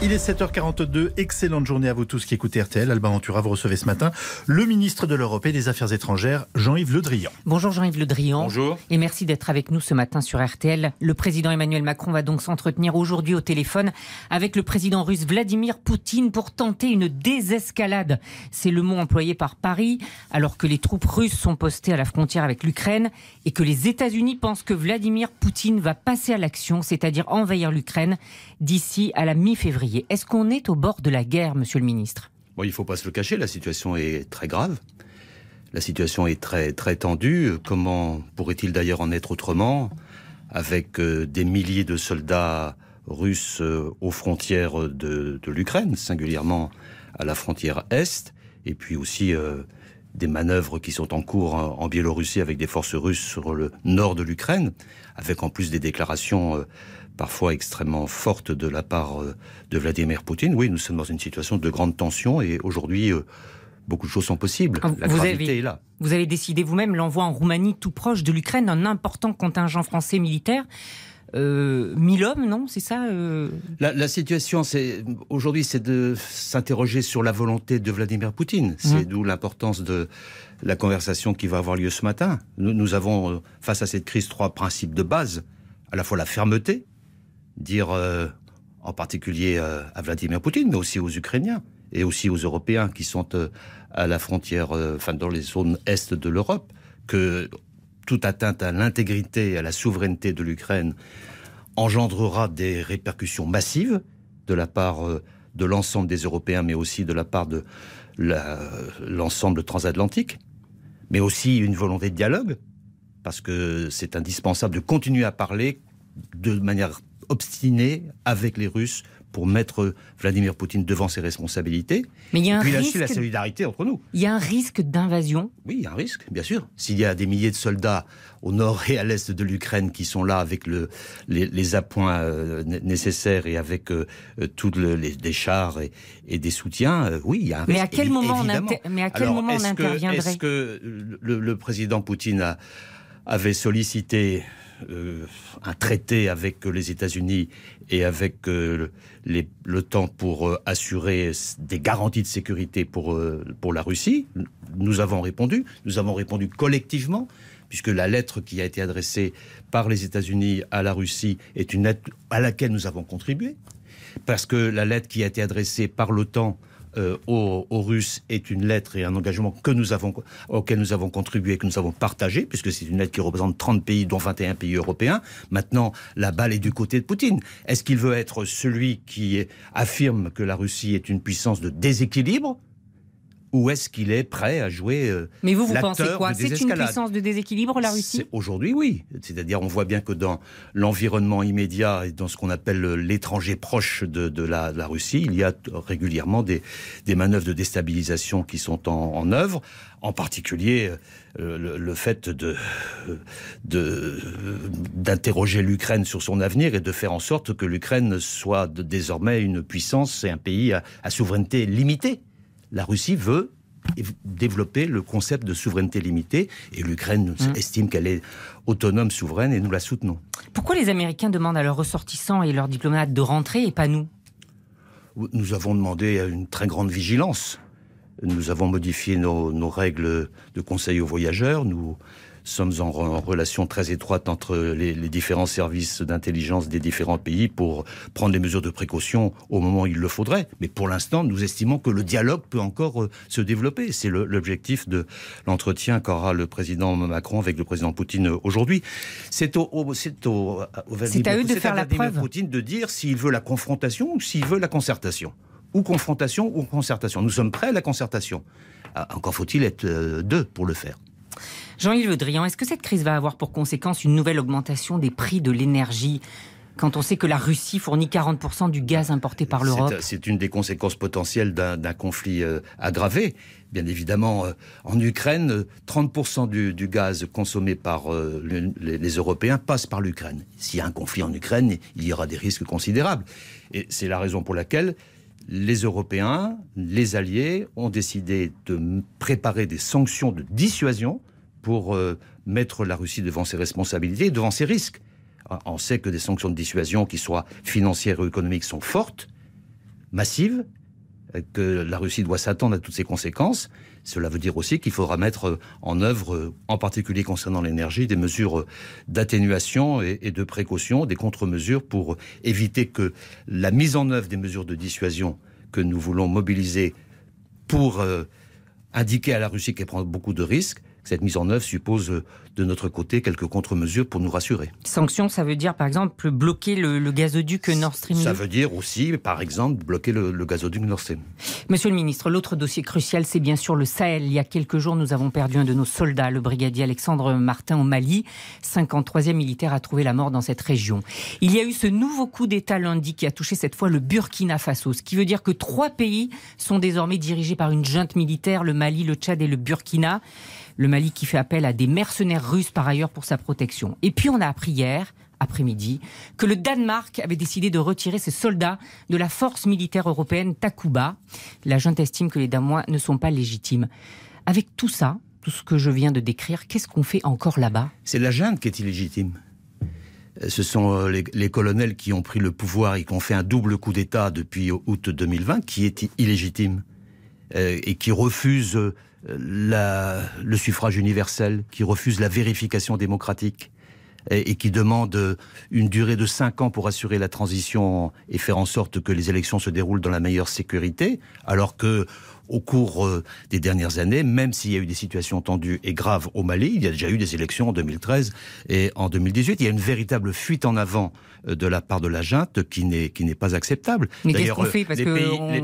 Il est 7h42. Excellente journée à vous tous qui écoutez RTL. Alba Ventura, vous recevez ce matin le ministre de l'Europe et des Affaires étrangères, Jean-Yves Le Drian. Bonjour Jean-Yves Le Drian. Bonjour. Et merci d'être avec nous ce matin sur RTL. Le président Emmanuel Macron va donc s'entretenir aujourd'hui au téléphone avec le président russe Vladimir Poutine pour tenter une désescalade. C'est le mot employé par Paris alors que les troupes russes sont postées à la frontière avec l'Ukraine et que les États-Unis pensent que Vladimir Poutine va passer à l'action, c'est-à-dire envahir l'Ukraine d'ici à la mi-février. Est-ce qu'on est au bord de la guerre, monsieur le ministre? Bon, il ne faut pas se le cacher, la situation est très grave. La situation est très, très tendue. Comment pourrait-il d'ailleurs en être autrement? Avec euh, des milliers de soldats russes euh, aux frontières de, l'Ukraine, singulièrement à la frontière Est, et puis aussi euh, des manœuvres qui sont en cours en, Biélorussie avec des forces russes sur le nord de l'Ukraine, avec en plus des déclarations parfois extrêmement fortes de la part euh, de Vladimir Poutine. Oui, nous sommes dans une situation de grande tension et aujourd'hui, euh, beaucoup de choses sont possibles. Ah, La vous gravité avez- est là. Vous avez décidé vous-même l'envoi en Roumanie, tout proche de l'Ukraine, d'un important contingent français militaire. Euh, 1000 hommes, non C'est ça euh? La, la situation, c'est aujourd'hui, c'est de s'interroger sur la volonté de Vladimir Poutine. C'est Mhm. d'où l'importance de la conversation qui va avoir lieu ce matin. Nous, nous avons, euh, face à cette crise, trois principes de base. À la fois la fermeté, dire euh, en particulier euh, à Vladimir Poutine, mais aussi aux Ukrainiens et aussi aux Européens qui sont euh, à la frontière, enfin dans les zones est de l'Europe, que toute atteinte à l'intégrité et à la souveraineté de l'Ukraine engendrera des répercussions massives de la part de l'ensemble des Européens, mais aussi de la part de l'ensemble transatlantique, mais aussi une volonté de dialogue, parce que c'est indispensable de continuer à parler de manière obstinée avec les Russes pour mettre Vladimir Poutine devant ses responsabilités, Mais il y a un puis lâcher la risque, solidarité entre nous. il y a un risque d'invasion. Oui, il y a un risque, bien sûr. S'il y a des milliers de soldats au nord et à l'est de l'Ukraine qui sont là avec le, les, les appoints euh, né- nécessaires et avec euh, tous le- les, des chars et, et des soutiens, euh, oui, il y a un Mais risque. à quel moment on inter- mais à quel Alors, moment on interviendrait Est-ce que le, le président Poutine a- avait sollicité euh, un traité avec les États-Unis et avec euh, pour euh, assurer des garanties de sécurité pour, euh, pour la Russie. Nous avons répondu. Nous avons répondu collectivement, puisque la lettre qui a été adressée par les États-Unis à la Russie est une lettre à laquelle nous avons contribué. Parce que la lettre qui a été adressée par l'OTAN euh, aux, Russes est une lettre et un engagement que nous avons, auquel nous avons contribué, que nous avons partagé, puisque c'est une lettre qui représente 30 pays, dont 21 pays européens. Maintenant, la balle est du côté de Poutine. Est-ce qu'il veut être celui qui affirme que la Russie est une puissance de déséquilibre ou est-ce qu'il est prêt à jouer euh, Mais vous, vous pensez quoi C'est une puissance de déséquilibre, la Russie Aujourd'hui, oui. C'est-à-dire, on voit bien que dans l'environnement immédiat et dans ce qu'on appelle l'étranger proche de, de la, de la Russie, il y a régulièrement des, des manœuvres de déstabilisation qui sont en, en œuvre. En particulier, euh, le, le fait de de- d'interroger l'Ukraine sur son avenir et de faire en sorte que l'Ukraine soit de- désormais une puissance et un pays à, à souveraineté limitée. La Russie veut développer le concept de souveraineté limitée et l'Ukraine Mm. estime qu'elle est autonome, souveraine et nous la soutenons. Pourquoi les Américains demandent à leurs ressortissants et leurs diplomates de rentrer et pas nous? Nous avons demandé une très grande vigilance. Nous avons modifié nos, nos règles de conseil aux voyageurs. Nous sommes en, re- en relation très étroite entre les, les différents services d'intelligence des différents pays pour prendre les mesures de précaution au moment où il le faudrait. Mais pour l'instant, nous estimons que le dialogue peut encore euh, se développer. C'est l'objectif de l'entretien qu'aura le président Macron avec le président Poutine aujourd'hui. C'est au, au- au, au C'est à eux de faire la Vladimir preuve. Poutine de dire s'il veut la confrontation ou s'il veut la concertation. Ou confrontation ou concertation. Nous sommes prêts à la concertation. Ah, Encore faut-il être euh, deux pour le faire. Jean-Yves Le Drian, est-ce que cette crise va avoir pour conséquence une nouvelle augmentation des prix de l'énergie quand on sait que la Russie fournit 40% du gaz importé par l'Europe C'est- une des conséquences potentielles d'un conflit euh, aggravé. Bien évidemment, euh, en Ukraine, euh, 30% du, du gaz consommé par euh, le- les, les Européens passe par l'Ukraine. S'il y a un conflit en Ukraine, il y aura des risques considérables. Et c'est la raison pour laquelle les Européens, les alliés, ont décidé de préparer des sanctions de dissuasion pour euh, mettre la Russie devant ses responsabilités, devant ses risques. On sait que des sanctions de dissuasion, qui soient financières ou économiques, sont fortes, massives, que la Russie doit s'attendre à toutes ces conséquences. Cela veut dire aussi qu'il faudra mettre en œuvre, en particulier concernant l'énergie, des mesures d'atténuation et de précaution, des contre-mesures pour éviter que la mise en œuvre des mesures de dissuasion que nous voulons mobiliser pour euh, indiquer à la Russie qu'elle prend beaucoup de risques, cette mise en œuvre suppose euh, de notre côté quelques contre-mesures pour nous rassurer. Sanctions, ça veut dire par exemple bloquer le, gazoduc Nord Stream 2 Ça veut dire aussi, par exemple, bloquer le, gazoduc Nord Stream. Monsieur le ministre, l'autre dossier crucial, c'est bien sûr le Sahel. Il y a quelques jours, nous avons perdu un de nos soldats, le brigadier Alexandre Martin au Mali. 53e militaire a trouvé la mort dans cette région. Il y a eu ce nouveau coup d'État lundi qui a touché cette fois le Burkina Faso, ce qui veut dire que trois pays sont désormais dirigés par une junte militaire, le Mali, le Tchad et le Burkina. Le Mali qui fait appel à des mercenaires russes par ailleurs pour sa protection. Et puis on a appris hier après-midi que le Danemark avait décidé de retirer ses soldats de la force militaire européenne Takuba. La junte estime que les Danois ne sont pas légitimes. Avec tout ça, tout ce que je viens de décrire, qu'est-ce qu'on fait encore là-bas? C'est la junte qui est illégitime. Ce sont euh, les, les, colonels qui ont pris le pouvoir et qui ont fait un double coup d'État depuis août 2020 qui est illégitime euh, et qui refuse la, le suffrage universel, qui refuse la vérification démocratique et, qui demande une durée de cinq ans pour assurer la transition et faire en sorte que les élections se déroulent dans la meilleure sécurité, alors que au cours euh, des dernières années, même s'il y a eu des situations tendues et graves au Mali, il y a déjà eu des élections en 2013 et en 2018. Il y a une véritable fuite en avant euh, de la part de la junte qui n'est qui n'est pas acceptable. D'ailleurs, les, les,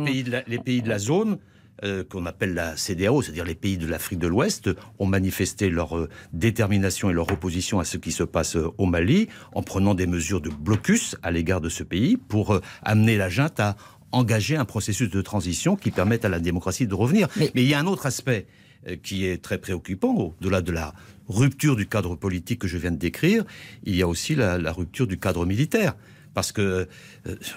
pays de la, les pays de la zone euh, qu'on appelle la CDAO, c'est-à-dire les pays de l'Afrique de l'Ouest, ont manifesté leur euh, détermination et leur opposition à ce qui se passe euh, au Mali en prenant des mesures de blocus à l'égard de ce pays pour amener la junte à engager un processus de transition qui permette à la démocratie de revenir. Mais, il y a un autre aspect qui est très préoccupant, au-delà de la rupture du cadre politique que je viens de décrire, il y a aussi la, la rupture du cadre militaire. Parce que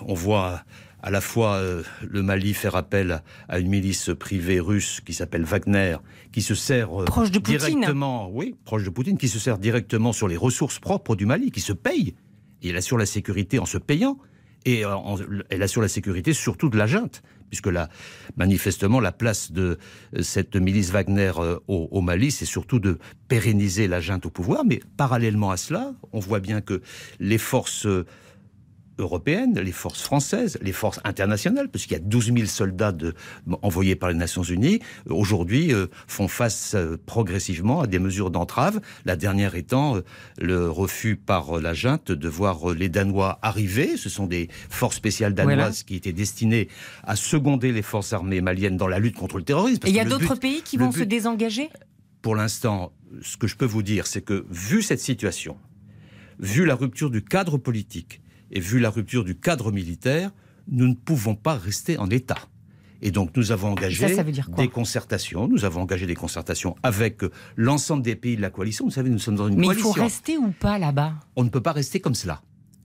on voit à la fois euh, le Mali faire appel à une milice privée russe qui s'appelle Wagner, qui se sert euh, proche de directement, oui, proche de Poutine, qui se sert directement sur les ressources propres du Mali, qui se paye. Et elle assure la sécurité en se payant. Et euh, elle assure la sécurité surtout de la junte, puisque là, manifestement, la place de cette milice Wagner au, au Mali, c'est surtout de pérenniser la junte au pouvoir. Mais parallèlement à cela, on voit bien que les forces européennes, les forces françaises, les forces internationales, parce qu'il y a 12 000 soldats de, envoyés par les Nations Unies, aujourd'hui euh, font face euh, progressivement à des mesures d'entrave. La dernière étant euh, le refus par la junte de voir les Danois arriver. Ce sont des forces spéciales danoises qui étaient destinées à seconder les forces armées maliennes dans la lutte contre le terrorisme. Et il y a d'autres pays qui vont se désengager? Pour l'instant, ce que je peux vous dire, c'est que vu cette situation, vu la rupture du cadre politique, et vu la rupture du cadre militaire, nous ne pouvons pas rester en état. Et donc nous avons engagé des concertations, nous avons engagé des concertations avec l'ensemble des pays de la coalition. Vous savez, nous sommes dans une coalition. Mais il faut rester ou pas là-bas? On ne peut pas rester comme cela.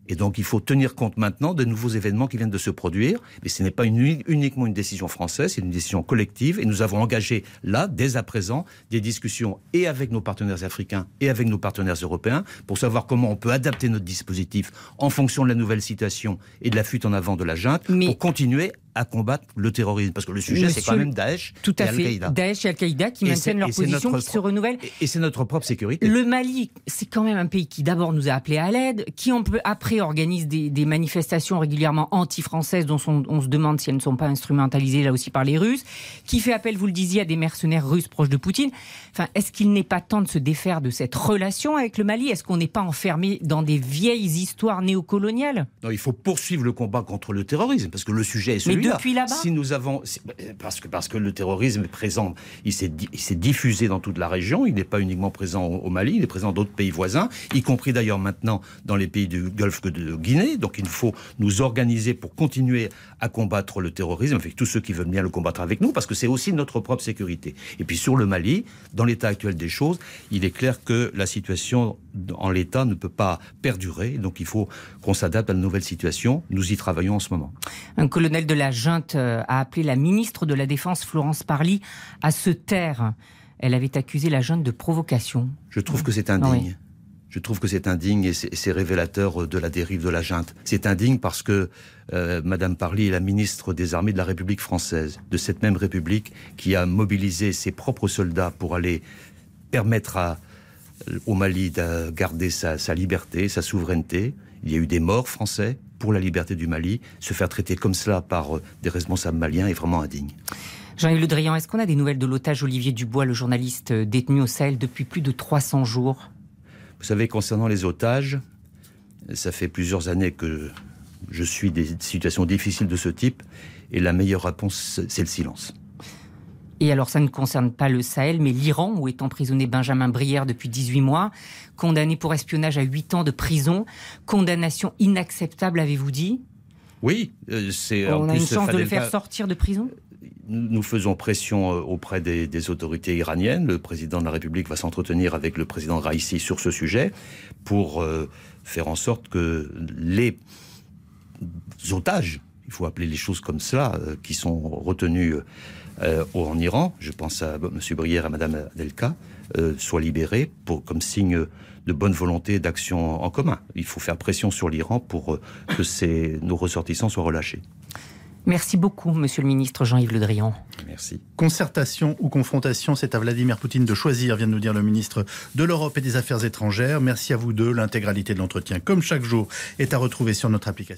Et donc il faut tenir compte maintenant de nouveaux événements qui viennent de se produire. Mais ce n'est pas uniquement une décision française, c'est une décision collective. Et nous avons engagé là, dès à présent, des discussions et avec nos partenaires africains et avec nos partenaires européens pour savoir comment on peut adapter notre dispositif en fonction de la nouvelle situation et de la fuite en avant de la junte pour continuer à combattre le terrorisme Parce que le sujet, c'est quand même Daesh Tout à et Al-Qaïda. Daesh et Al-Qaïda qui maintiennent leur position, qui se renouvellent. Et, c'est notre propre sécurité. Le Mali, c'est quand même un pays qui d'abord nous a appelés à l'aide, qui on peut, après organise des, des manifestations régulièrement anti-françaises dont on, on, se demande si elles ne sont pas instrumentalisées là aussi par les Russes, qui fait appel, vous le disiez, à des mercenaires russes proches de Poutine. Enfin, est-ce qu'il n'est pas temps de se défaire de cette relation avec le Mali? Est-ce qu'on n'est pas enfermé dans des vieilles histoires néocoloniales? Non, il faut poursuivre le combat contre le terrorisme, parce que le sujet est celui-là depuis là-bas Si nous avons, parce que parce que le terrorisme est présent, il s'est diffusé dans toute la région. Il n'est pas uniquement présent au, Mali, il est présent dans d'autres pays voisins, y compris d'ailleurs maintenant dans les pays du Golfe de Guinée. Donc il faut nous organiser pour continuer à combattre le terrorisme avec tous ceux qui veulent bien le combattre avec nous, parce que c'est aussi notre propre sécurité. Et puis sur le Mali, dans l'état actuel des choses, il est clair que la situation en l'état ne peut pas perdurer. Donc il faut qu'on s'adapte à une nouvelle situation. Nous y travaillons en ce moment. Un colonel de la junte euh, a appelé la ministre de la Défense, Florence Parly, à se taire. Elle avait accusé la jeune de provocation. Je trouve que c'est indigne. Je trouve que c'est indigne et c'est révélateur de la dérive de la junte. C'est indigne parce que euh, Madame Parly est la ministre des Armées de la République française, de cette même République qui a mobilisé ses propres soldats pour aller permettre à, au Mali de garder sa, sa liberté, sa souveraineté. Il y a eu des morts français pour la liberté du Mali. Se faire traiter comme cela par euh, des responsables maliens est vraiment indigne. Jean-Yves Le Drian, est-ce qu'on a des nouvelles de l'otage Olivier Dubois, le journaliste euh, détenu au Sahel depuis plus de 300 jours? Vous savez, concernant les otages, ça fait plusieurs années que je suis des situations difficiles de ce type, et la meilleure réponse, c'est le silence. Et alors, ça ne concerne pas le Sahel, mais l'Iran, où est emprisonné Benjamin Brière depuis 18 mois, condamné pour espionnage à 8 ans de prison. Condamnation inacceptable, avez-vous dit? Oui, euh, c'est. On a une chance de le faire sortir de prison? Nous faisons pression euh, auprès des, autorités iraniennes. Le président de la République va s'entretenir avec le président Raisi sur ce sujet pour euh, faire en sorte que les otages, il faut appeler les choses comme cela, euh, qui sont retenus en Iran, je pense à M. Brière et à Mme Adelka, soient libérés pour, comme signe de bonne volonté d'action en commun. Il faut faire pression sur l'Iran pour que ces, nos ressortissants soient relâchés. Merci beaucoup, monsieur le ministre Jean-Yves Le Drian. Merci. Concertation ou confrontation, c'est à Vladimir Poutine de choisir, vient de nous dire le ministre de l'Europe et des Affaires étrangères. Merci à vous deux. L'intégralité de l'entretien, comme chaque jour, est à retrouver sur notre application.